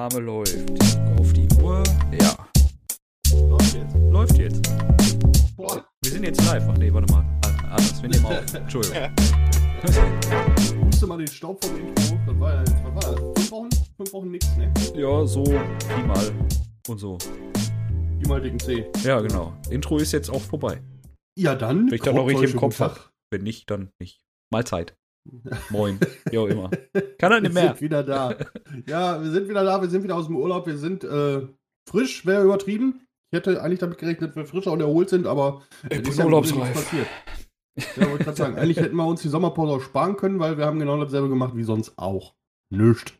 Aufnahme läuft. Auf die Uhr. Ja. Läuft jetzt. Läuft jetzt. Boah. Wir sind jetzt live. Ach nee, warte mal. Ah, Anders, wir nehmen auf. Entschuldigung. Musste mal den Staub vom Intro. Das war ja jetzt, was war das? Fünf Wochen? Fünf Wochen nix, ne? Ja, so Pi mal und so. Die mal dicken C. Ja, genau. Intro ist jetzt auch vorbei. Ja, dann. Wenn ich dann noch richtig im Kopf Kopf habe. Wenn nicht, dann nicht. Mahlzeit. Moin. Wie auch immer. Kann er Wir nicht mehr. sind wieder da. ja, wir sind wieder da. Wir sind wieder aus dem Urlaub. Wir sind äh, frisch, wäre übertrieben. Ich hätte eigentlich damit gerechnet, wir frischer und erholt sind, aber Ich bin urlaubsreif. passiert. Ja, wollte gerade sagen. Eigentlich hätten wir uns die Sommerpause auch sparen können, weil wir haben genau dasselbe gemacht wie sonst auch. Nischt.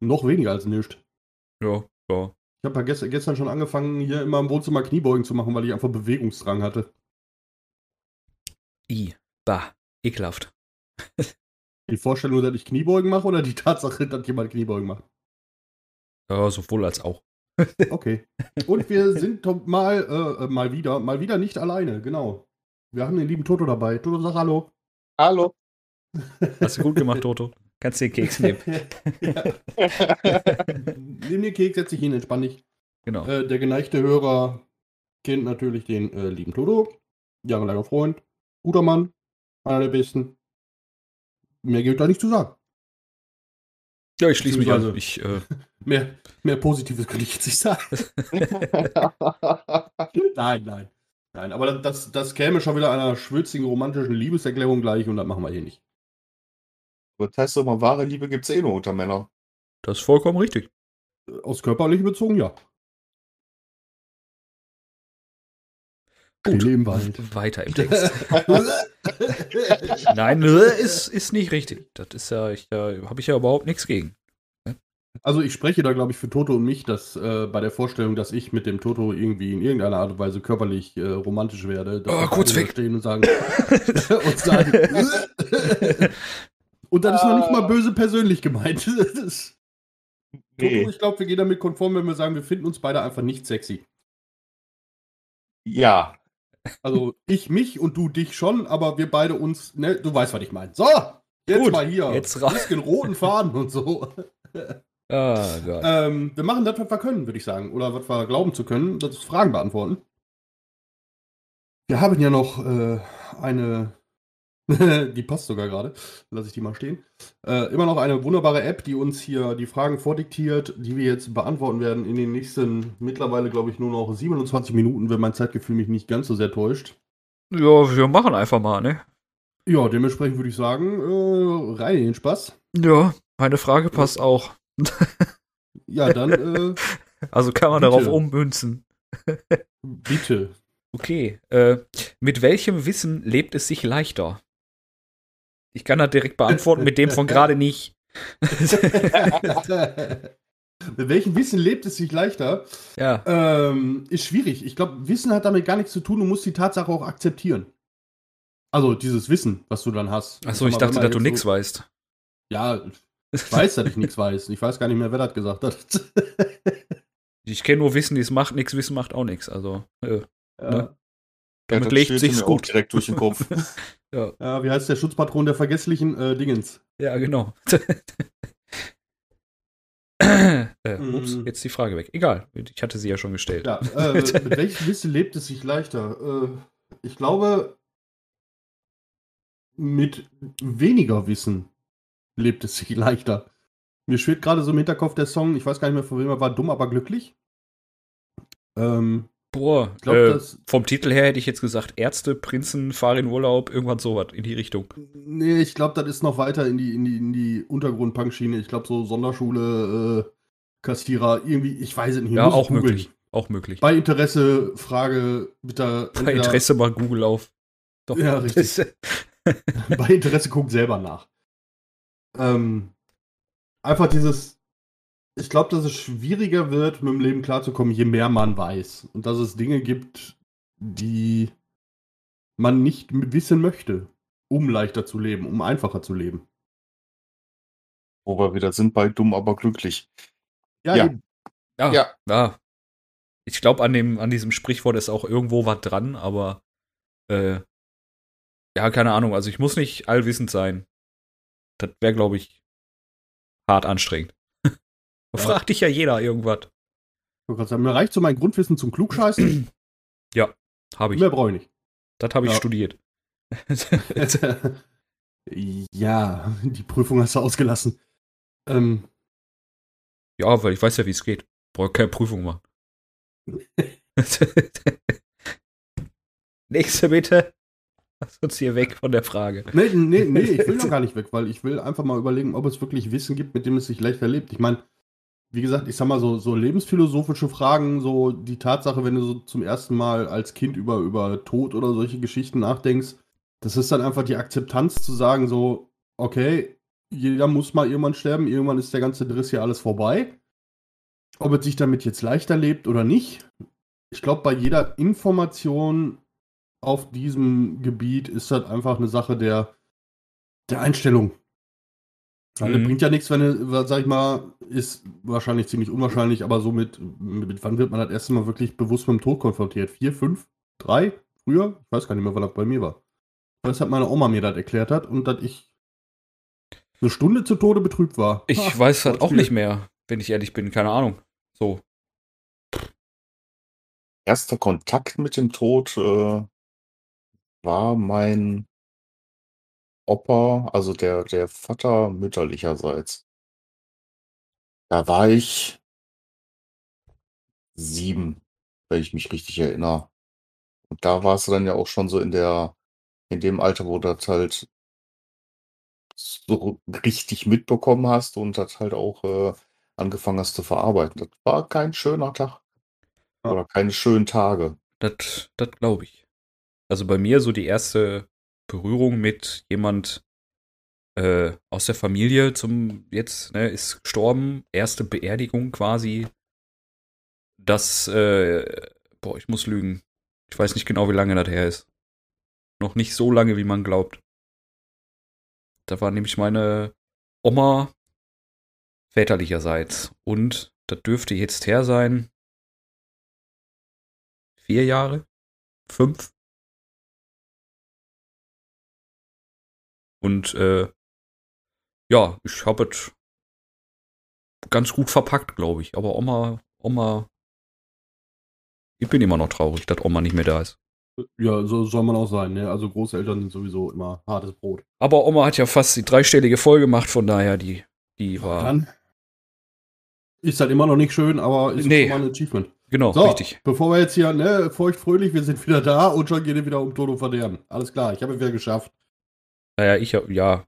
Noch weniger als nischt. Ja, ja. Ich habe ja gestern, gestern schon angefangen, hier immer im Wohnzimmer Kniebeugen zu machen, weil ich einfach Bewegungsdrang hatte. I. Bah. Ekelhaft. Die Vorstellung, dass ich Kniebeugen mache oder die Tatsache, dass jemand Kniebeugen macht? Ja, sowohl als auch. Okay. Und wir sind mal, äh, äh, mal wieder, mal wieder nicht alleine, genau. Wir haben den lieben Toto dabei. Toto, sag Hallo. Hallo. Hast du gut gemacht, Toto. Kannst den Keks nehmen. ja. Nimm den Keks, setz dich hin, entspann dich. Genau. Äh, der geneigte Hörer kennt natürlich den äh, lieben Toto. Jahrelanger Freund. Guter Mann. Einer der besten. Mehr gilt da nicht zu sagen. Ja, ich schließe mich an. beziehungsweise- Ich, äh, Mehr, mehr Positives könnte ich jetzt nicht sagen. Nein, nein. Nein, aber das, das käme schon wieder einer schwülzigen romantischen Liebeserklärung gleich und das machen wir hier nicht. das heißt doch mal, wahre Liebe gibt's eh nur unter Männern. das ist vollkommen richtig. Aus körperlich bezogen, ja. Gut. Wald. Weiter im Text. Nein, ist, ist nicht richtig. Das ist ja, ich, da habe ich ja überhaupt nichts gegen. Also ich spreche da, glaube ich, für Toto und mich, dass äh, bei der Vorstellung, dass ich mit dem Toto irgendwie in irgendeiner Art und Weise körperlich äh, romantisch werde, dass Oh, wir kurz beide weg. da stehen und sagen und sagen und das ist noch nicht mal böse persönlich gemeint. Ist- Toto, Nee. ich glaube, wir gehen damit konform, wenn wir sagen, wir finden uns beide einfach nicht sexy. Ja. Also ich mich und du dich schon, aber wir beide uns, ne, du weißt, was ich meine. So, jetzt Gut, mal hier. jetzt Ein ra- bisschen roten Faden und so. Gott. Ähm, wir machen das, was wir können, würde ich sagen. Oder was wir glauben zu können. Das ist Fragen beantworten. Wir haben ja noch äh, eine, die passt sogar gerade, lasse ich die mal stehen. Äh, immer noch eine wunderbare App, die uns hier die Fragen vordiktiert, die wir jetzt beantworten werden in den nächsten, mittlerweile glaube ich nur noch 27 Minuten, wenn mein Zeitgefühl mich nicht ganz so sehr täuscht. Ja, wir machen einfach mal, ne? Ja, dementsprechend würde ich sagen, äh, rein in den Spaß. Ja, meine Frage passt auch. Ja, dann äh, Also kann man Bitte. darauf ummünzen. bitte. Okay. Äh, mit welchem Wissen lebt es sich leichter? Ich kann das direkt beantworten, mit dem von gerade nicht. Mit welchem Wissen lebt es sich leichter? ja. Ähm, ist schwierig. Ich glaube, Wissen hat damit gar nichts zu tun. Du musst die Tatsache auch akzeptieren. Also dieses Wissen, was du dann hast. Achso, ich dachte, dass du jetzt nichts so, weißt. Ja, ich weiß, dass ich nichts weiß. Ich weiß gar nicht mehr, wer das gesagt hat. Ich kenne nur Wissen, das macht nichts, Wissen macht auch nichts. Also, äh, ja. Ne? Ja, damit das legt sich's gut. direkt durch den Kopf. ja. ja, wie heißt der Schutzpatron der vergesslichen äh, Dingens? Ja, genau. äh, ups, Mm. jetzt die Frage weg. Egal, ich hatte sie ja schon gestellt. Ja, äh, mit welchem Wissen lebt es sich leichter? Äh, ich glaube, mit weniger Wissen lebt es sich leichter. Mir schwebt gerade so im Hinterkopf der Song, ich weiß gar nicht mehr von wem er war, dumm, aber glücklich. Ähm, Boah, ich glaube, äh, vom Titel her hätte ich jetzt gesagt, Ärzte, Prinzen, fahren in Urlaub, irgendwann sowas in die Richtung. Nee, ich glaube, das ist noch weiter in die, in die, in die Untergrund-Punk-Schiene. Ich glaube, so Sonderschule, äh, Kassierer, irgendwie, ich weiß es nicht. Ja, muss auch möglich. Auch möglich. Bei Interesse, Frage, bitte. Bei Interesse mal Google auf. Doch. Ja, richtig. bei Interesse guckt selber nach. Ähm, einfach dieses, ich glaube, dass es schwieriger wird, mit dem Leben klarzukommen, je mehr man weiß. Und dass es Dinge gibt, die man nicht wissen möchte, um leichter zu leben, um einfacher zu leben. Wo wir wieder sind bei dumm, aber glücklich. Ja, Ja. Ja, ja. Ja. Ich glaube, an, dem, an diesem Sprichwort ist auch irgendwo was dran, aber äh, ja, keine Ahnung. Also ich muss nicht allwissend sein. Das wäre, glaube ich, hart anstrengend. Fragt dich ja jeder irgendwas. Mir reicht so mein Grundwissen zum Klugscheißen. Habe ich. Mehr brauche ich nicht. Das habe ich Ja. studiert. ja, die Prüfung hast du ausgelassen. Ähm, ja, weil ich weiß ja, wie es geht. Brauche keine Prüfung machen. Nächste bitte. Lass uns hier weg von der Frage. nee, nee, nee, ich will noch gar nicht weg, weil ich will einfach mal überlegen, ob es wirklich Wissen gibt, mit dem es sich leichter lebt. Ich meine, wie gesagt, ich sag mal so, so lebensphilosophische Fragen, so die Tatsache, wenn du so zum ersten Mal als Kind über, über Tod oder solche Geschichten nachdenkst, das ist dann einfach die Akzeptanz zu sagen, so, okay, jeder muss mal irgendwann sterben, irgendwann ist der ganze Driss hier alles vorbei. Ob es sich damit jetzt leichter lebt oder nicht, ich glaube, bei jeder Information auf diesem Gebiet ist das einfach eine Sache der, der Einstellung. Weil Mhm. das bringt ja nichts, wenn du, sag ich mal, ist wahrscheinlich ziemlich unwahrscheinlich, aber so mit, mit wann wird man das erste Mal wirklich bewusst mit dem Tod konfrontiert? Vier, fünf, drei? Früher? Ich weiß gar nicht mehr, wann das bei mir war. Das hat meine Oma mir das erklärt hat und dass ich eine Stunde zu Tode betrübt war. Ich Ha, weiß halt auch viel. nicht mehr, wenn ich ehrlich bin. Keine Ahnung. So. Erster Kontakt mit dem Tod äh, war mein Opa, also der, der Vater mütterlicherseits. Da war ich sieben, wenn ich mich richtig erinnere. Und da warst du dann ja auch schon so in der, in dem Alter, wo du das halt so richtig mitbekommen hast und das halt auch äh, angefangen hast zu verarbeiten. Das war kein schöner Tag. Ja. Oder keine schönen Tage. Das, das glaube ich. Also bei mir so die erste Berührung mit jemand äh, aus der Familie zum jetzt, ne, ist gestorben, erste Beerdigung quasi. Das, äh, boah, ich muss lügen. Ich weiß nicht genau, wie lange das her ist. Noch nicht so lange, wie man glaubt. Da war nämlich meine Oma väterlicherseits. Und das dürfte jetzt her sein. Vier Jahre? Fünf? Und äh, ja, ich habe es ganz gut verpackt, glaube ich. Aber Oma, Oma, ich bin immer noch traurig, dass Oma nicht mehr da ist. Ja, so soll man auch sein. Ne? Also Großeltern sind sowieso immer hartes Brot. Aber Oma hat ja fast die dreistellige voll gemacht, von daher, die, die war. Dann ist halt immer noch nicht schön, aber ist Nee. schon mal ein Achievement. Genau, So, richtig. bevor wir jetzt hier, ne, feucht fröhlich, wir sind wieder da und schon geht es wieder um Tod und Verderben. Alles klar, ich habe es wieder geschafft. Naja, ich hab, ja.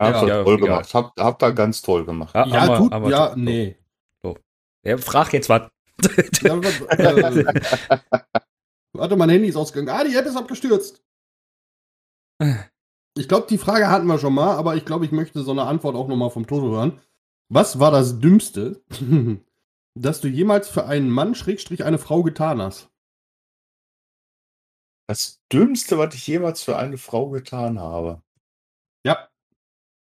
Habt Ja. ihr Ja, toll egal. gemacht. Habt, habt ihr ganz toll gemacht. Ja, Ja, aber- tut, aber- ja, nee. Ja, frag jetzt was, äh, warte, mein Handy ist ausgegangen. Ah, die App ist abgestürzt. Ich glaube, die Frage hatten wir schon mal, aber ich glaube, ich möchte so eine Antwort auch nochmal vom Toto hören. Was war das Dümmste, das du jemals für einen Mann, Schrägstrich, eine Frau getan hast? Das Dümmste, was ich jemals für eine Frau getan habe. Ja.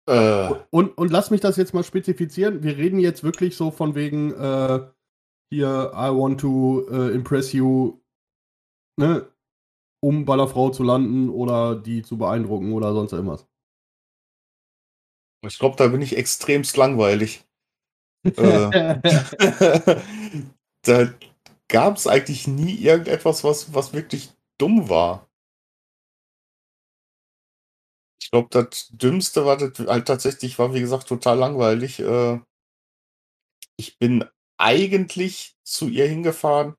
Äh, Und, und lass mich das jetzt mal spezifizieren. Wir reden jetzt wirklich so von wegen, äh, hier, I want to äh, impress you, ne, um bei der Frau zu landen oder die zu beeindrucken oder sonst irgendwas. ich glaube, da bin ich extremst langweilig. äh, da gab es eigentlich nie irgendetwas, was, was wirklich dumm war. Ich glaube, das Dümmste war das halt tatsächlich, war wie gesagt total langweilig. Äh, ich bin eigentlich zu ihr hingefahren.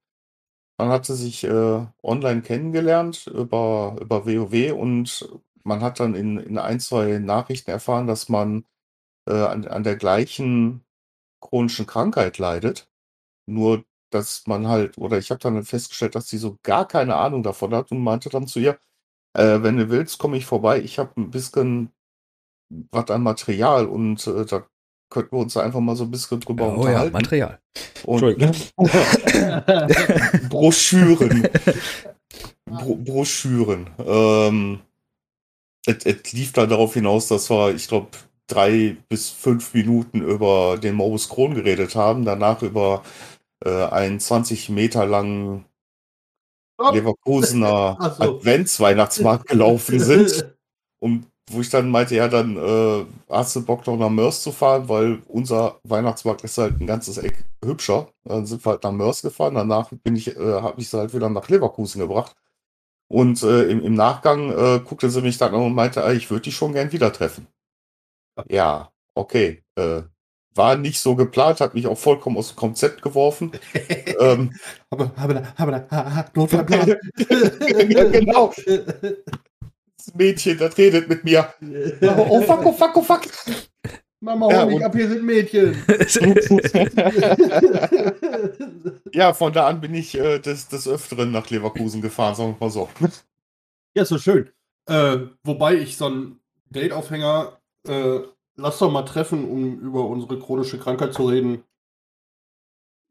Man hatte sich äh, online kennengelernt über, über WoW und man hat dann in, in ein, zwei Nachrichten erfahren, dass man äh, an, an der gleichen chronischen Krankheit leidet. Nur, dass man halt, oder ich habe dann festgestellt, dass sie so gar keine Ahnung davon hat und meinte dann zu ihr, äh, wenn du willst, komme ich vorbei. Ich habe ein bisschen was an Material und äh, da könnten wir uns einfach mal so ein bisschen drüber Oh ja, unterhalten. Material. und Broschüren. Bro Broschüren. Ähm, lief dann darauf hinaus, dass wir, ich glaube, drei bis fünf Minuten über den Morbus Crohn geredet haben, danach über äh, einen 20 Meter langen Leverkusener Ach so. Adventsweihnachtsmarkt gelaufen sind, um wo ich dann meinte, ja, dann äh, hast du Bock noch nach Mörs zu fahren, weil unser Weihnachtsmarkt ist halt ein ganzes Eck hübscher. Dann sind wir halt nach Mörs gefahren. Danach bin ich, äh, habe ich sie halt wieder nach Leverkusen gebracht. Und äh, im, im Nachgang äh, guckte sie mich dann an und meinte, ah, ich würde dich schon gern wieder treffen. Ja, okay. Äh, war nicht so geplant, hat mich auch vollkommen aus dem Konzept geworfen. ähm, aber, aber, aber, aber, Notfallplan. genau. Das Mädchen, das redet mit mir. Oh fuck, oh fuck, oh fuck. Mama, hol Ja, mich ab, hier sind Mädchen. ja, von da an bin ich äh, des, des Öfteren nach Leverkusen gefahren, sagen wir mal so. Ja, so schön. Äh, wobei ich so einen Date-Aufhänger, äh, lass doch mal treffen, um über unsere chronische Krankheit zu reden.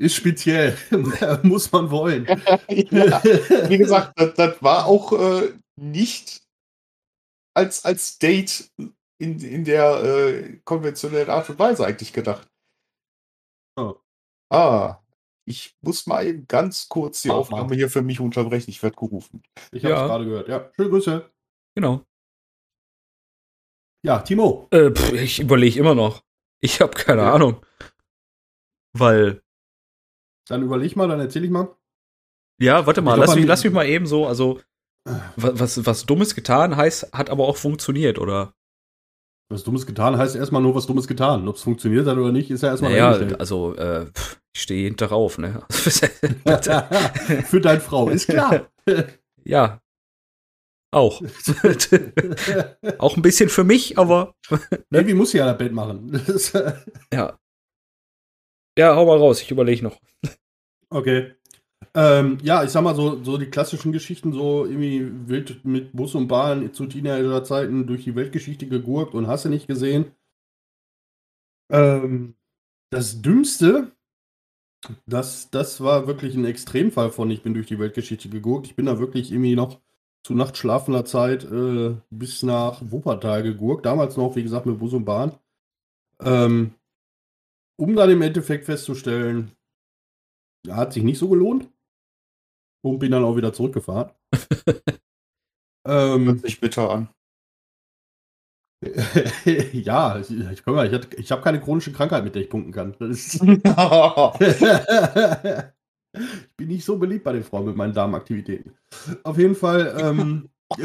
Ist speziell. Muss man wollen. ja, wie gesagt, das, das war auch äh, nicht als, als Date in, in der äh, konventionellen Art und Weise eigentlich gedacht. Oh. Ah, ich muss mal eben ganz kurz die. Aufnahme hier für mich unterbrechen. Ich werde gerufen. Ich habe es Ja. gerade gehört. Ja, schöne Grüße. Genau. Ja, Timo. Äh, pff, ich überlege immer noch. Ich habe keine Ja. Ahnung. Weil, Dann überleg mal, dann erzähl ich mal. ja, warte mal, lass, mich, lass mich mal eben so, also, wa- was, was Dummes getan heißt, hat aber auch funktioniert, oder? Was Dummes getan heißt erstmal nur was Dummes getan. Ob es funktioniert hat oder nicht, ist ja erstmal dahingestellt. also, äh, ich stehe hinter drauf, ne? Für deine Frau, ist klar. ja. Auch. auch ein bisschen für mich, aber Irgendwie muss sie ja das Bett machen. Ja. Ja, hau mal raus, ich überlege noch. okay. Ähm, ja, ich sag mal so, so die klassischen Geschichten, so irgendwie wild mit Bus und Bahn zu Teenagerzeiten durch die Weltgeschichte gegurkt und hast du nicht gesehen. Ähm, das Dümmste, das, das war wirklich ein Extremfall von ich bin durch die Weltgeschichte gegurkt. Ich bin da wirklich irgendwie noch zu nachtschlafender Zeit äh, bis nach Wuppertal gegurkt. Damals noch, wie gesagt, mit Bus und Bahn. Ähm, um dann im Endeffekt festzustellen, hat sich nicht so gelohnt. Und bin dann auch wieder zurückgefahren. ähm, Hört sich bitter an. ja, ich, ich, ich, ich habe keine chronische Krankheit, mit der ich punkten kann. Ich bin nicht so beliebt bei den Frauen mit meinen Darmaktivitäten. Auf jeden Fall. Ähm,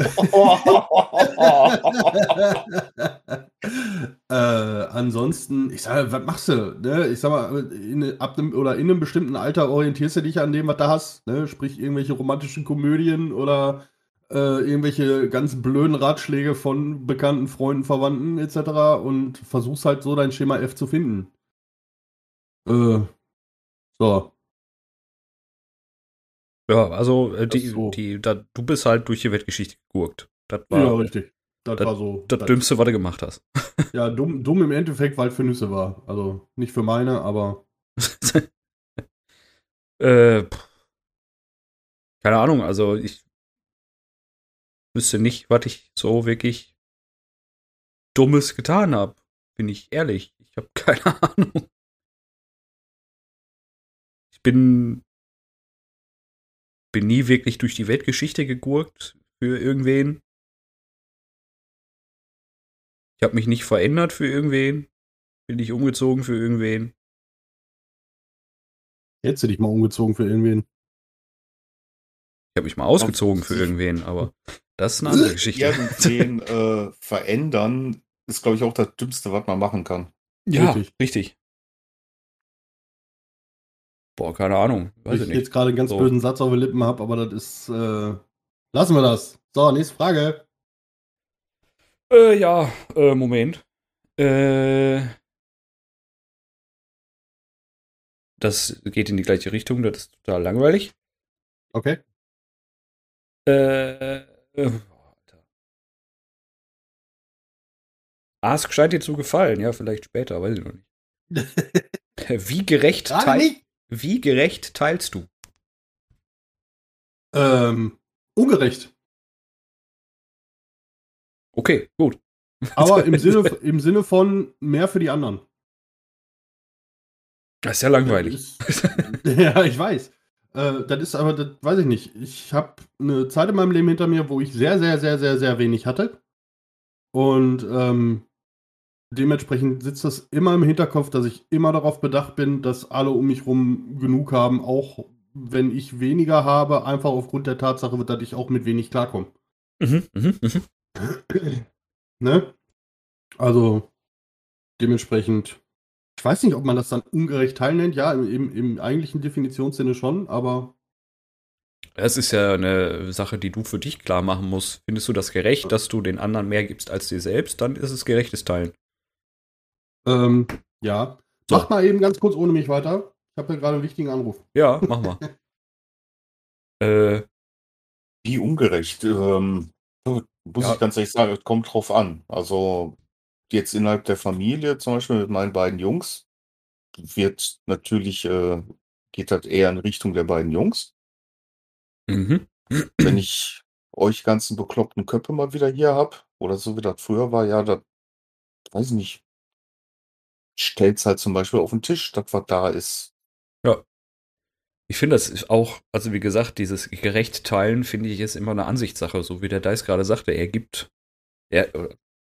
äh, ansonsten, ich sage, was machst du? Ne? Ich sag mal, in, ab einem, oder in einem bestimmten Alter orientierst du dich an dem, was du hast. Ne? Sprich, irgendwelche romantischen Komödien oder äh, irgendwelche ganz blöden Ratschläge von bekannten Freunden, Verwandten etc. und versuchst halt so dein Schema F zu finden. Äh, so. Ja, also, äh, Das die, so. die, da, du bist halt durch die Weltgeschichte gegurkt. Das Ja, war richtig. Das, das- war so. das Dümmste, was du gemacht hast. Ja, dumm, dumm im Endeffekt, weil es für Nüsse war. Also nicht für meine, aber äh, keine Ahnung, also ich wüsste nicht, was ich so wirklich Dummes getan habe. Bin ich ehrlich. Ich habe keine Ahnung. Ich bin bin nie wirklich durch die Weltgeschichte gegurkt für irgendwen. Ich habe mich nicht verändert für irgendwen. Bin nicht umgezogen für irgendwen. hättest du dich mal umgezogen für irgendwen. Ich habe mich mal ausgezogen für irgendwen, aber das ist eine andere Geschichte. Irgendwen äh, verändern ist, glaube ich, auch das Dümmste, was man machen kann. ja, Richtig. richtig. Boah, keine Ahnung. Weiß ich ich jetzt nicht. gerade einen ganz So. bösen Satz auf den Lippen habe, aber das ist. Äh, lassen wir das. So, nächste Frage. Äh, ja, äh, Moment. Äh, das geht in die gleiche Richtung, das ist total langweilig. Okay. Äh, äh. Ask scheint dir zu gefallen, ja, vielleicht später, weiß ich noch nicht. Wie gerecht, Gerade teil, nicht. Wie gerecht teilst du? Ähm, ungerecht. Okay, gut. Aber im Sinne, im Sinne von mehr für die anderen. Das ist ja langweilig. Ist, ja, ich weiß. Äh, das ist aber, das weiß ich nicht. Ich habe eine Zeit in meinem Leben hinter mir, wo ich sehr, sehr, sehr, sehr, sehr wenig hatte. Und ähm, dementsprechend sitzt das immer im Hinterkopf, dass ich immer darauf bedacht bin, dass alle um mich rum genug haben, auch wenn ich weniger habe, einfach aufgrund der Tatsache, dass ich auch mit wenig klarkomme. Mhm, mhm, mhm. Ne? Also dementsprechend, ich weiß nicht, ob man das dann ungerecht teilen nennt. Ja, im, im, im eigentlichen Definitionssinne schon, aber Das ist ja eine Sache, die du für dich klar machen musst. Findest du das gerecht, dass du den anderen mehr gibst als dir selbst? Dann ist es gerechtes Teilen. Ähm, ja. So. Macht mal eben ganz kurz ohne mich weiter. Ich habe hier gerade einen wichtigen Anruf. Ja, mach mal. äh, Wie ungerecht. Ähm, muss Ja. ich ganz ehrlich sagen, es kommt drauf an. Also jetzt innerhalb der Familie, zum Beispiel mit meinen beiden Jungs, wird natürlich, äh, geht das eher in Richtung der beiden Jungs. mhm. Wenn ich euch ganzen bekloppten Köpfe mal wieder hier hab, oder so wie das früher war, ja, das weiß ich nicht. Stellt's halt zum Beispiel auf den Tisch, das was da ist. Ich finde, das ist auch, also wie gesagt, dieses gerecht teilen, finde ich, ist immer eine Ansichtssache, so wie der Dice gerade sagte. Er gibt, er,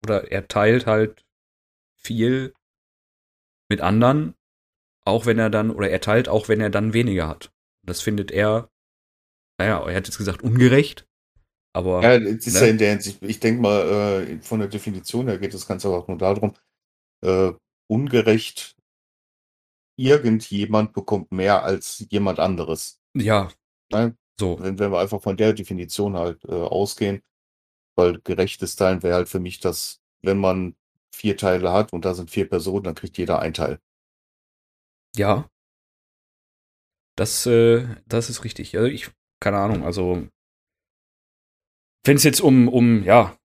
oder er teilt halt viel mit anderen, auch wenn er dann, oder er teilt auch, wenn er dann weniger hat. Das findet er, naja, er hat jetzt gesagt, ungerecht, aber Ja, es ist ne? ja in der Hinsicht, ich denke mal, äh, von der Definition her geht das Ganze auch nur darum, äh, ungerecht, irgendjemand bekommt mehr als jemand anderes. ja, Ne? so. Wenn, wenn wir einfach von der Definition halt äh, ausgehen, weil gerechtes Teilen wäre halt für mich das, wenn man vier Teile hat und da sind vier Personen, dann kriegt jeder ein Teil. Ja. Das, äh, das ist richtig. Also ich, keine Ahnung, also wenn es jetzt um, um, ja,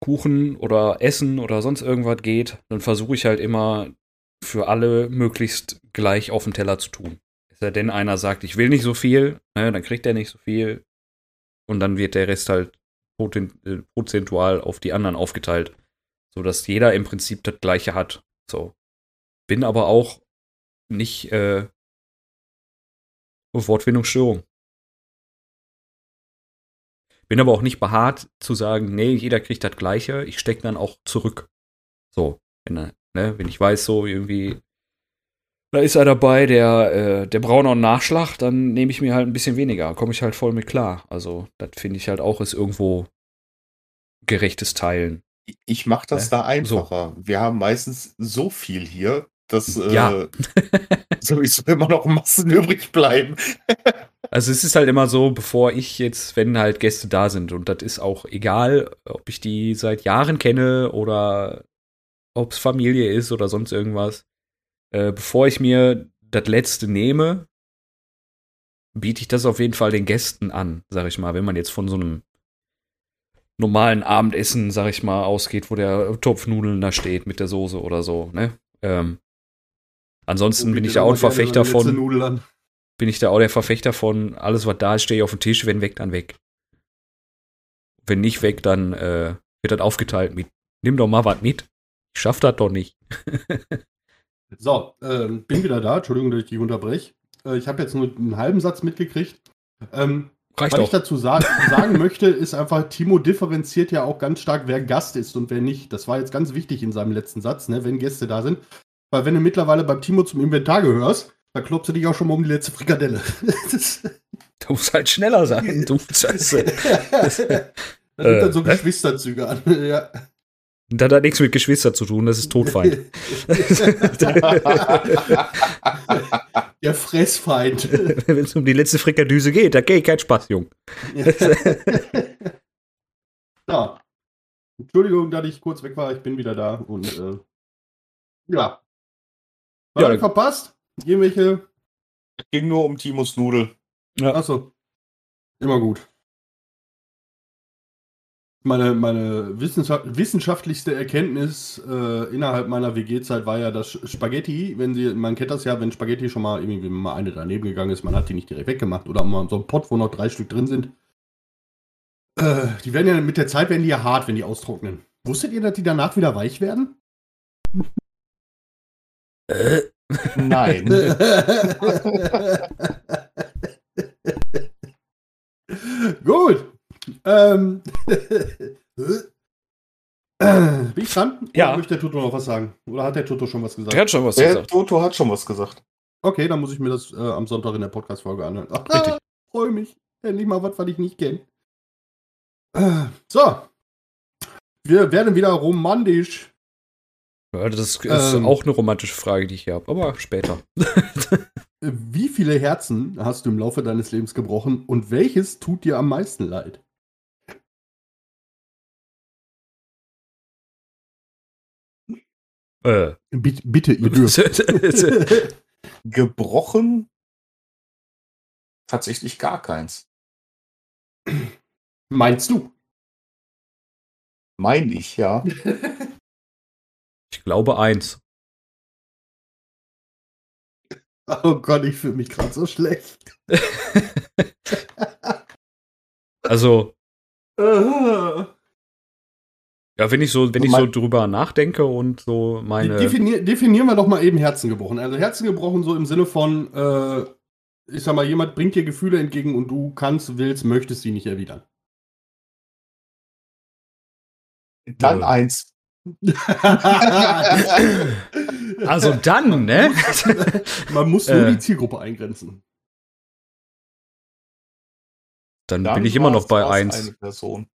Kuchen oder Essen oder sonst irgendwas geht, dann versuche ich halt immer für alle möglichst gleich auf den Teller zu tun. Ist ja denn einer sagt, ich will nicht so viel, ne, dann kriegt er nicht so viel und dann wird der Rest halt äh, prozentual auf die anderen aufgeteilt, sodass jeder im Prinzip das gleiche hat. So. Bin aber auch nicht äh, Wortfindungsstörung. Bin aber auch nicht beharrt zu sagen, nee, jeder kriegt das Gleiche. Ich stecke dann auch zurück. So, wenn, ne, wenn ich weiß, so irgendwie, da ist er dabei, der, äh, der einen Nachschlag, dann nehme ich mir halt ein bisschen weniger. Komme ich halt voll mit klar. Also, das finde ich halt auch ist irgendwo gerechtes Teilen. Ich mache das Ne? da einfacher. Wir haben meistens so viel hier, dass äh, Ja. sowieso immer noch Massen übrig bleiben. Also es ist halt immer so, bevor ich jetzt, wenn halt Gäste da sind, und das ist auch egal, ob ich die seit Jahren kenne oder ob es Familie ist oder sonst irgendwas, äh, bevor ich mir das letzte nehme, biete ich das auf jeden Fall den Gästen an, sag ich mal, wenn man jetzt von so einem normalen Abendessen, sag ich mal, ausgeht, wo der Topfnudeln da steht mit der Soße oder so, ne? Ähm, ansonsten bin ich da auch ein Verfechter von. Bin ich da auch der Verfechter von, alles was da ist, stehe ich auf dem Tisch, wenn weg, dann weg. Wenn nicht weg, dann äh, wird das aufgeteilt mit, nimm doch mal was mit. Ich schaff das doch nicht. So, ähm, bin wieder da. Entschuldigung, dass ich dich unterbreche. Äh, ich habe jetzt nur einen halben Satz mitgekriegt. Ähm, Reicht was ich doch. dazu sa sagen möchte, ist einfach, Timo differenziert ja auch ganz stark, wer Gast ist und wer nicht. Das war jetzt ganz wichtig in seinem letzten Satz, ne, wenn Gäste da sind. Weil wenn du mittlerweile beim Timo zum Inventar gehörst, dann klopfst du dich auch schon mal um die letzte Frikadelle. Du musst halt schneller sein. Du Scheiße. das sind Äh, dann so ne? Geschwisterzüge an. ja. Das hat nichts mit Geschwistern zu tun, das ist Todfeind. Der Fressfeind. Wenn es um die letzte Frikadüse geht, da geht kein Spaß, Jung. ja. Entschuldigung, dass ich kurz weg war. Ich bin wieder da. Und äh, ja. Was Ja, hab ich verpasst? Irgendwelche. Ging nur um Timos Nudel. Achso. Immer gut. Meine, meine wissenschaft wissenschaftlichste Erkenntnis äh, innerhalb meiner WG-Zeit war ja, dass Spaghetti, wenn sie, man kennt das ja, wenn Spaghetti schon mal irgendwie mal eine daneben gegangen ist, man hat die nicht direkt weggemacht oder mal so ein Pott, wo noch drei Stück drin sind. Äh, die werden ja mit der Zeit werden die ja hart, wenn die austrocknen. Wusstet ihr, dass die danach wieder weich werden? Äh, Nein. Gut. Ähm. Bin ich dran? Ja. Oder möchte der Toto noch was sagen? Oder hat der Toto schon was gesagt? Der hat schon was Der gesagt. Toto hat schon was gesagt. Okay, dann muss ich mir das äh, am Sonntag in der Podcast-Folge anhören. Ach, Richtig. ah, freue mich. Endlich mal was, was ich nicht kenne. Äh, so. Wir werden wieder romantisch. Das ist Ähm. auch eine romantische Frage, die ich hier habe, aber später. Wie viele Herzen hast du im Laufe deines Lebens gebrochen und welches tut dir am meisten leid? äh. Bitte, bitte ihr dürft. Gebrochen? Tatsächlich gar keins. Meinst du? Mein ich, ja. ich glaube eins. Oh Gott, ich fühle mich gerade so schlecht. Also, ja, wenn ich so, wenn ich so drüber nachdenke und so meine. Definier, definieren wir doch mal eben Herzen gebrochen. Also Herzen gebrochen so im Sinne von, äh, ich sag mal, jemand bringt dir Gefühle entgegen und du kannst, willst, möchtest sie nicht erwidern. Dann Ja. eins. Also dann, ne? Man muss nur Äh. die Zielgruppe eingrenzen. Dann, Dann bin ich immer noch bei war's eins. Eine Person.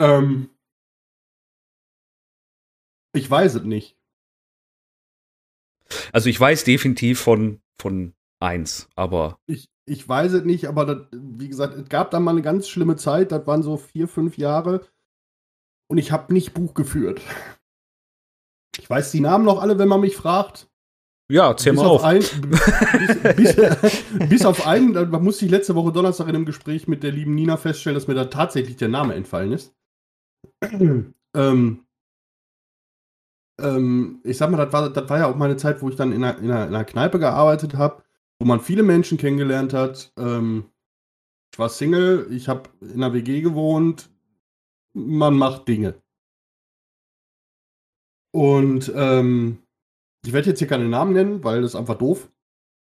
Ähm, ich weiß es nicht. Also ich weiß definitiv von, von eins, aber Ich, ich weiß es nicht, aber das, wie gesagt, es gab da mal eine ganz schlimme Zeit, das waren so vier, fünf Jahre und ich habe nicht Buch geführt. Ich weiß die Namen noch alle, wenn man mich fragt. ja, zähl bis mal auf. Ein, bis, bis, bis auf einen, da musste ich letzte Woche Donnerstag in einem Gespräch mit der lieben Nina feststellen, dass mir da tatsächlich der Name entfallen ist. ähm, ähm, ich sag mal, das war, das war ja auch meine Zeit, wo ich dann in einer, in einer, in einer Kneipe gearbeitet habe, wo man viele Menschen kennengelernt hat. Ähm, ich war Single, ich habe in einer WG gewohnt. Man macht Dinge. Und ähm, ich werde jetzt hier keine Namen nennen, weil das ist einfach doof.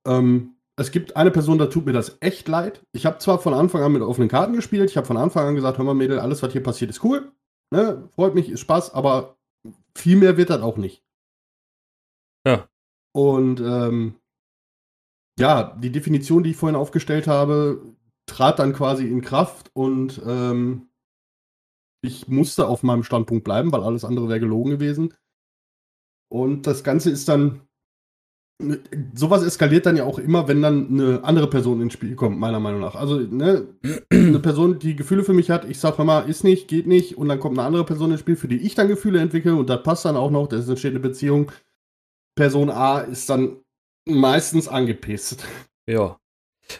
Ähm, es gibt eine Person, da tut mir das echt leid. Ich habe zwar von Anfang an mit offenen Karten gespielt, ich habe von Anfang an gesagt, hör mal Mädel, alles, was hier passiert, ist cool. Ne? Freut mich, ist Spaß, aber viel mehr wird das auch nicht. Ja. Und ähm, ja, die Definition, die ich vorhin aufgestellt habe, trat dann quasi in Kraft und ähm, ich musste auf meinem Standpunkt bleiben, weil alles andere wäre gelogen gewesen. Und das Ganze ist dann. Sowas eskaliert dann ja auch immer, wenn dann eine andere Person ins Spiel kommt, meiner Meinung nach. Also, ne, eine Person, die Gefühle für mich hat, ich sag mal, ist nicht, geht nicht, und dann kommt eine andere Person ins Spiel, für die ich dann Gefühle entwickle, und das passt dann auch noch, das entsteht eine Beziehung. Person A ist dann meistens angepisst. Ja.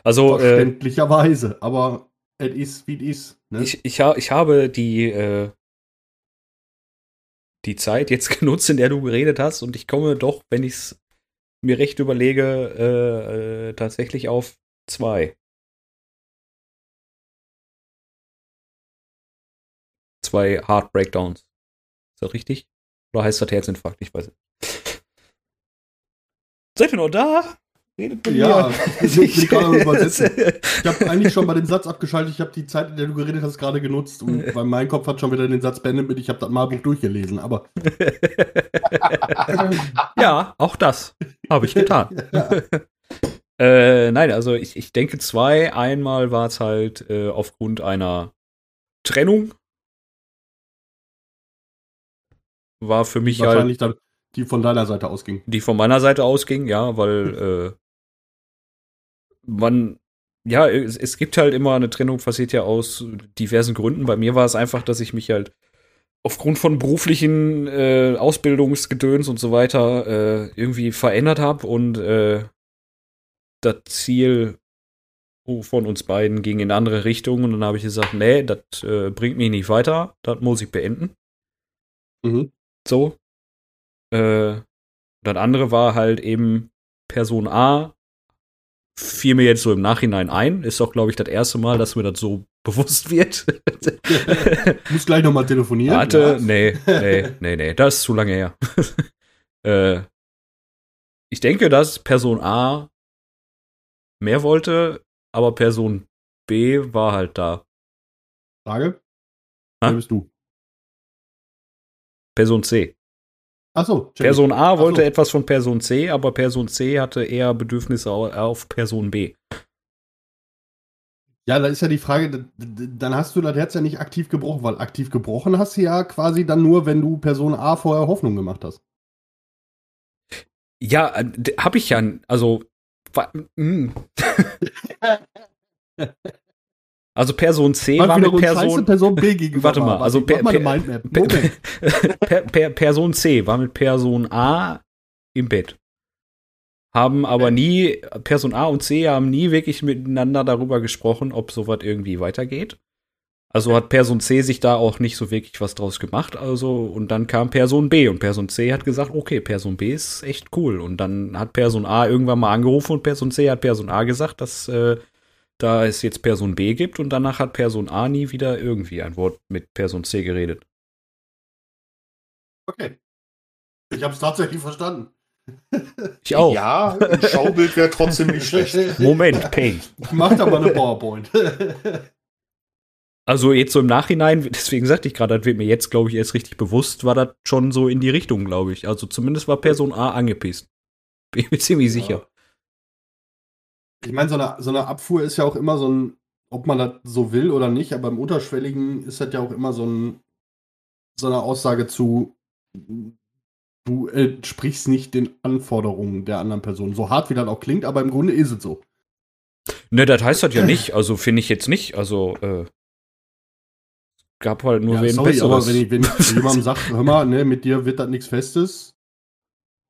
Also, äh, Verständlicherweise, aber es ist, wie es ist. Ne? ich, ich, ha ich habe die, äh, die Zeit jetzt genutzt, in der du geredet hast, und ich komme doch, wenn ich es mir recht überlege, äh, äh, tatsächlich auf zwei. Zwei Hard Breakdowns. Ist das richtig? Oder heißt das Herzinfarkt? Ich weiß nicht. Seid ihr noch da? Redet mit Ja, mir. ich ich. Ich habe eigentlich schon bei dem Satz abgeschaltet. Ich habe die Zeit, in der du geredet hast, gerade genutzt. Und weil mein Kopf hat schon wieder den Satz beendet mit, ich habe das Malbuch durchgelesen. Aber ja, auch das habe ich getan. ja, Äh, nein, also ich, ich denke zwei. Einmal war es halt äh, aufgrund einer Trennung. War für mich halt, wahrscheinlich dann, die von deiner Seite ausging. die von meiner Seite ausging, ja, weil äh, man, ja, es, es gibt halt immer eine Trennung, passiert ja aus diversen Gründen. Bei mir war es einfach, dass ich mich halt aufgrund von beruflichen äh, Ausbildungsgedöns und so weiter äh, irgendwie verändert habe und äh, das Ziel von uns beiden ging in andere Richtung und dann habe ich gesagt, nee, das äh, bringt mich nicht weiter, das muss ich beenden. Mhm. So. Äh, das andere war halt eben Person A fiel mir jetzt so im Nachhinein ein. Ist doch, glaube ich, das erste Mal, dass mir das so bewusst wird. Du musst gleich nochmal telefonieren. Warte, ja. nee, nee, nee, nee, das ist zu lange her. äh, ich denke, dass Person A mehr wollte, aber Person B war halt da. Frage. Wer Ha? bist du? Person C. Achso, Person A wollte so. etwas von Person C, aber Person C hatte eher Bedürfnisse au- auf Person B. Ja, da ist ja die Frage, dann hast du das Herz ja nicht aktiv gebrochen, weil aktiv gebrochen hast du ja quasi dann nur, wenn du Person A vorher Hoffnung gemacht hast. Ja, äh, d- hab ich ja, also, wa- mm. also Person C war mit wiederum scheiße Person, Person B gegenüber. Warte mal, war. also per- per- per, per, Person C war mit Person A im Bett. Haben aber nie, Person A und C haben nie wirklich miteinander darüber gesprochen, ob sowas irgendwie weitergeht. Also hat Person C sich da auch nicht so wirklich was draus gemacht. Also, und dann kam Person B und Person C hat gesagt, okay, Person B ist echt cool. Und dann hat Person A irgendwann mal angerufen und Person C hat Person A gesagt, dass äh, da es jetzt Person B gibt und danach hat Person A nie wieder irgendwie ein Wort mit Person C geredet. Okay. Ich habe es tatsächlich verstanden. Ich auch. Ja, ein Schaubild wäre trotzdem nicht schlecht. Moment, Pain. Ich mach da mal eine PowerPoint. Also jetzt so im Nachhinein, deswegen sagte ich gerade, das wird mir jetzt, glaube ich, erst richtig bewusst, war das schon so in die Richtung, glaube ich. Also zumindest war Person A angepisst. Bin mir ziemlich sicher. Ich meine, so eine, so eine Abfuhr ist ja auch immer so ein, ob man das so will oder nicht, aber im Unterschwelligen ist das ja auch immer so, ein, so eine Aussage zu, du entsprichst nicht den Anforderungen der anderen Person. So hart wie das auch klingt, aber im Grunde ist es so. Ne, das heißt das ja nicht. Also finde ich jetzt nicht. Also äh, gab halt nur Ja, wen sorry, aber wenn ich, wenn ich jemandem sage, hör mal, ne, mit dir wird das nichts Festes,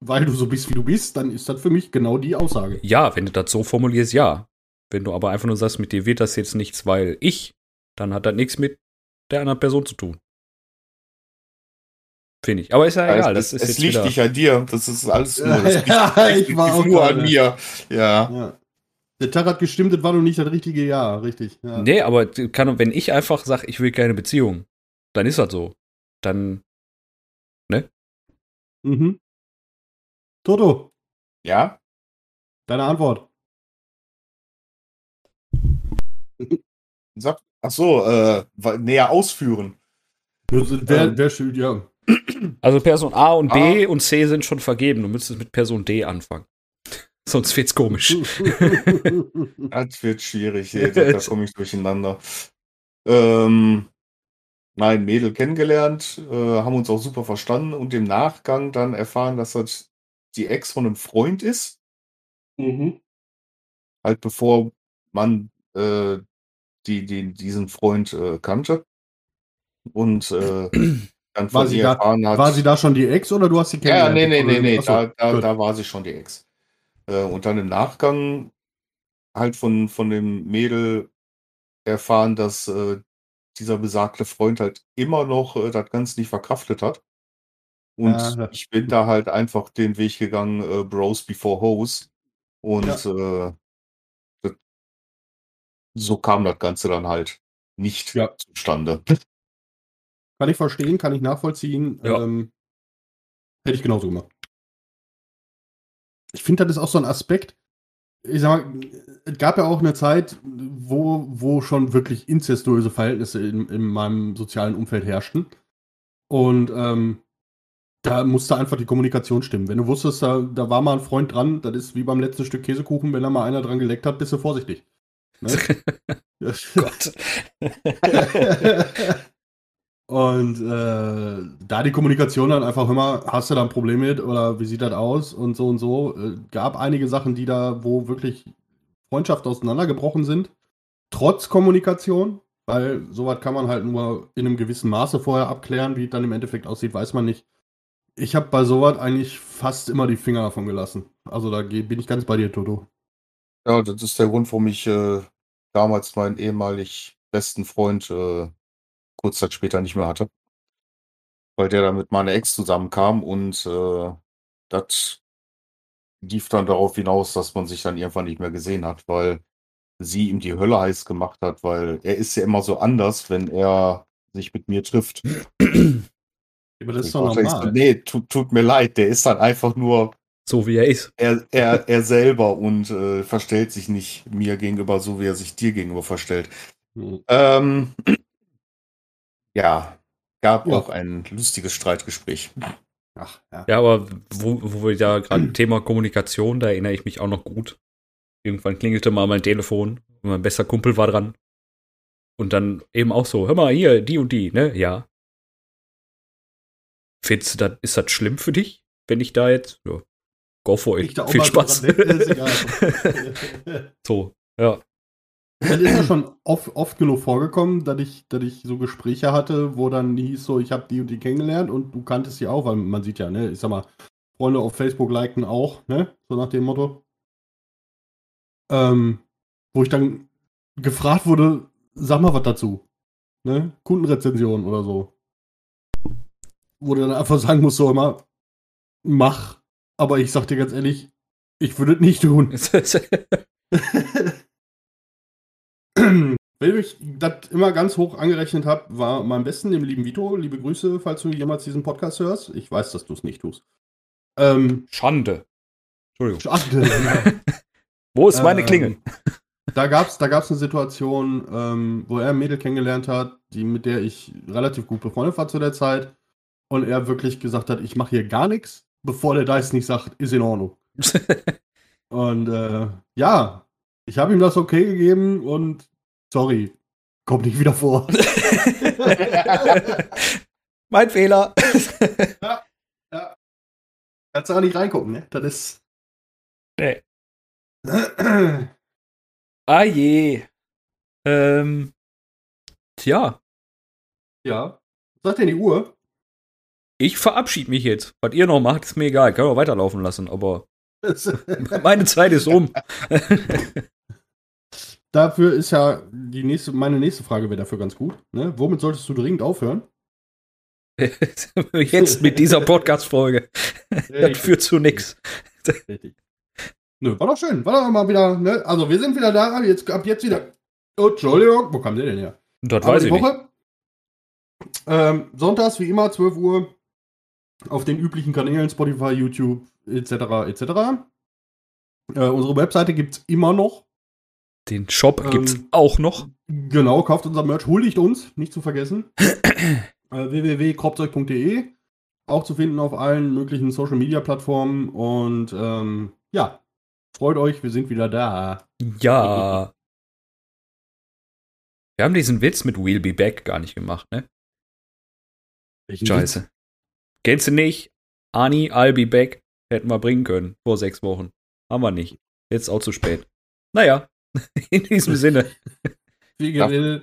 weil du so bist, wie du bist, dann ist das für mich genau die Aussage. ja, wenn du das so formulierst, ja. Wenn du aber einfach nur sagst, mit dir wird das jetzt nichts, weil ich, dann hat das nichts mit der anderen Person zu tun. Finde ich. Aber ist ja egal. es, Das ist es jetzt liegt wieder. nicht an dir. Das ist alles nur, das liegt Ja, ich war auch nur an mir. Ja. Ja. Der Tag hat gestimmt, das war noch nicht das richtige Jahr, richtig. Ja. Nee, aber kann, wenn ich einfach sage, ich will keine Beziehung, dann ist das so. Dann Mhm. Toto, Ja? deine Antwort. Sag, ach so, äh, näher ausführen. Wer, Ähm. wer schuld, ja. Also Person A und B Ah. und C sind schon vergeben. Du müsstest mit Person D anfangen. Sonst wird's komisch. Das wird schwierig. Da, da komme ich durcheinander. Ähm, nein, Mädel kennengelernt, äh, haben uns auch super verstanden und im Nachgang dann erfahren, dass das die Ex von einem Freund ist. mhm. Halt bevor man äh, die, die, diesen Freund äh, kannte. Und äh, dann War sie ihr da- erfahren hat. War sie da schon die Ex oder du hast sie Ja, ja, nee, nee, kennengelernt? nee, nee, Achso, da, da, da war sie schon die Ex. Äh, und dann im Nachgang halt von, von dem Mädel erfahren, dass äh, dieser besagte Freund halt immer noch äh, das Ganze nicht verkraftet hat. Und Ja, ja. ich bin da halt einfach den Weg gegangen, äh, Bros before Hoes. Und äh, das, so kam das Ganze dann halt nicht Ja. zustande. Kann ich verstehen, kann ich nachvollziehen. Ja. Ähm, hätte ich genauso gemacht. Ich finde, das ist auch so ein Aspekt. Ich sag mal, es gab ja auch eine Zeit, wo, wo schon wirklich inzestuöse Verhältnisse in, in meinem sozialen Umfeld herrschten. Und ähm, da musste einfach die Kommunikation stimmen. Wenn du wusstest, da, da war mal ein Freund dran, das ist wie beim letzten Stück Käsekuchen, wenn da mal einer dran geleckt hat, bist du vorsichtig. Ne? Gott. Und äh, da die Kommunikation dann einfach immer, hast du da ein Problem mit oder wie sieht das aus und so und so. Äh, gab einige Sachen, die da, wo wirklich Freundschaften auseinandergebrochen sind, trotz Kommunikation, weil sowas kann man halt nur in einem gewissen Maße vorher abklären, wie es dann im Endeffekt aussieht, weiß man nicht. Ich habe bei sowas eigentlich fast immer die Finger davon gelassen. Also da bin ich ganz bei dir, Toto. Ja, das ist der Grund, warum ich äh, damals meinen ehemalig besten Freund äh, kurz Zeit später nicht mehr hatte. Weil der dann mit meiner Ex zusammenkam und äh, das lief dann darauf hinaus, dass man sich dann irgendwann nicht mehr gesehen hat, weil sie ihm die Hölle heiß gemacht hat, weil er ist ja immer so anders, wenn er sich mit mir trifft. Aber das ist doch normal. nee, tut, tut mir leid, der ist dann einfach nur So wie er ist. er, er, er selber und äh, verstellt sich nicht mir gegenüber so, wie er sich dir gegenüber verstellt. Hm. Ähm, ja, gab Ja. auch ein lustiges Streitgespräch. Ach, ja. Ja, aber wo, wo wir ja gerade Thema Kommunikation, da erinnere ich mich auch noch gut. Irgendwann klingelte mal mein Telefon und mein bester Kumpel war dran. Und dann eben auch so, hör mal, hier, die und die, ne? Ja. Findest du, das, ist das schlimm für dich, wenn ich da jetzt, ja, go for it. Viel Spaß. denke, ist egal. so, ja. Das ist ja schon oft, oft genug vorgekommen, dass ich, dass ich so Gespräche hatte, wo dann hieß so, ich habe die und die kennengelernt und du kanntest sie auch, weil man sieht ja, ne, ich sag mal, Freunde auf Facebook liken auch, ne, so nach dem Motto. Ähm, wo ich dann gefragt wurde, sag mal was dazu, ne, Kundenrezension oder so. Wo du dann einfach sagen musst, so immer, mach, aber ich sag dir ganz ehrlich, ich würde es nicht tun. Wenn ich das immer ganz hoch angerechnet habe, war mein Besten, dem lieben Vito. Liebe Grüße, falls du jemals diesen Podcast hörst. Ich weiß, dass du es nicht tust. Ähm, Schande. Entschuldigung. schade. Wo ist meine Ähm, Klingel? Da gab es da gab's eine Situation, ähm, wo er ein Mädel kennengelernt hat, die, mit der ich relativ gut befreundet war zu der Zeit. Und er wirklich gesagt hat, ich mache hier gar nichts, bevor der Dice nicht sagt, ist in Ordnung. Und äh, ja, ich habe ihm das okay gegeben und sorry, kommt nicht wieder vor. mein Fehler. Kannst du auch nicht reingucken, ne? Das ist. Nee. ah je. Ähm, tja, ja. Was sagt denn die Uhr? Ich verabschiede mich jetzt. Was ihr noch macht, ist mir egal. Kann auch weiterlaufen lassen, aber meine Zeit ist um. dafür ist ja die nächste, meine nächste Frage wäre dafür ganz gut. Ne? Womit solltest du dringend aufhören? jetzt mit dieser Podcast-Folge. Das führt zu nix. Richtig. Nö, war doch schön. War doch mal wieder, ne? Also wir sind wieder da, jetzt, ab jetzt wieder. Oh, Entschuldigung, wo kam der denn her? Das Aber weiß ich nicht. Woche, Ähm, sonntags wie immer, 12 Uhr, auf den üblichen Kanälen, Spotify, YouTube, etc., etc. Äh, unsere Webseite gibt es immer noch. Den Shop Ähm, gibt's auch noch. Genau, kauft unser Merch, huldigt uns, nicht zu vergessen. äh, www.kropzeug.de. Auch zu finden auf allen möglichen Social Media Plattformen. Und ähm, ja, freut euch, wir sind wieder da. Ja. Wir haben diesen Witz mit We'll Be Back gar nicht gemacht, ne? Scheiße. Kennst du nicht? Ani, I'll be back. Hätten wir bringen können vor sechs Wochen. Haben wir nicht. Jetzt auch zu spät. Naja, in diesem Sinne. Wie.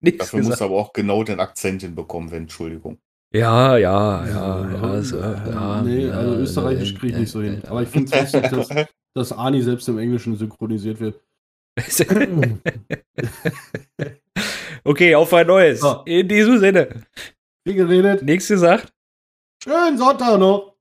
Nichts Dafür musst gesagt. du aber auch genau den Akzent hinbekommen, wenn, Entschuldigung. Ja, ja, ja, ja. So, ja nee, ja, also Österreichisch kriege ich nicht so hin. Aber ich finde es lustig, dass, dass Ani selbst im Englischen synchronisiert wird. okay, auf ein neues. In diesem Sinne. Wie geredet. Nächste sagt. Schönen Sonntag noch.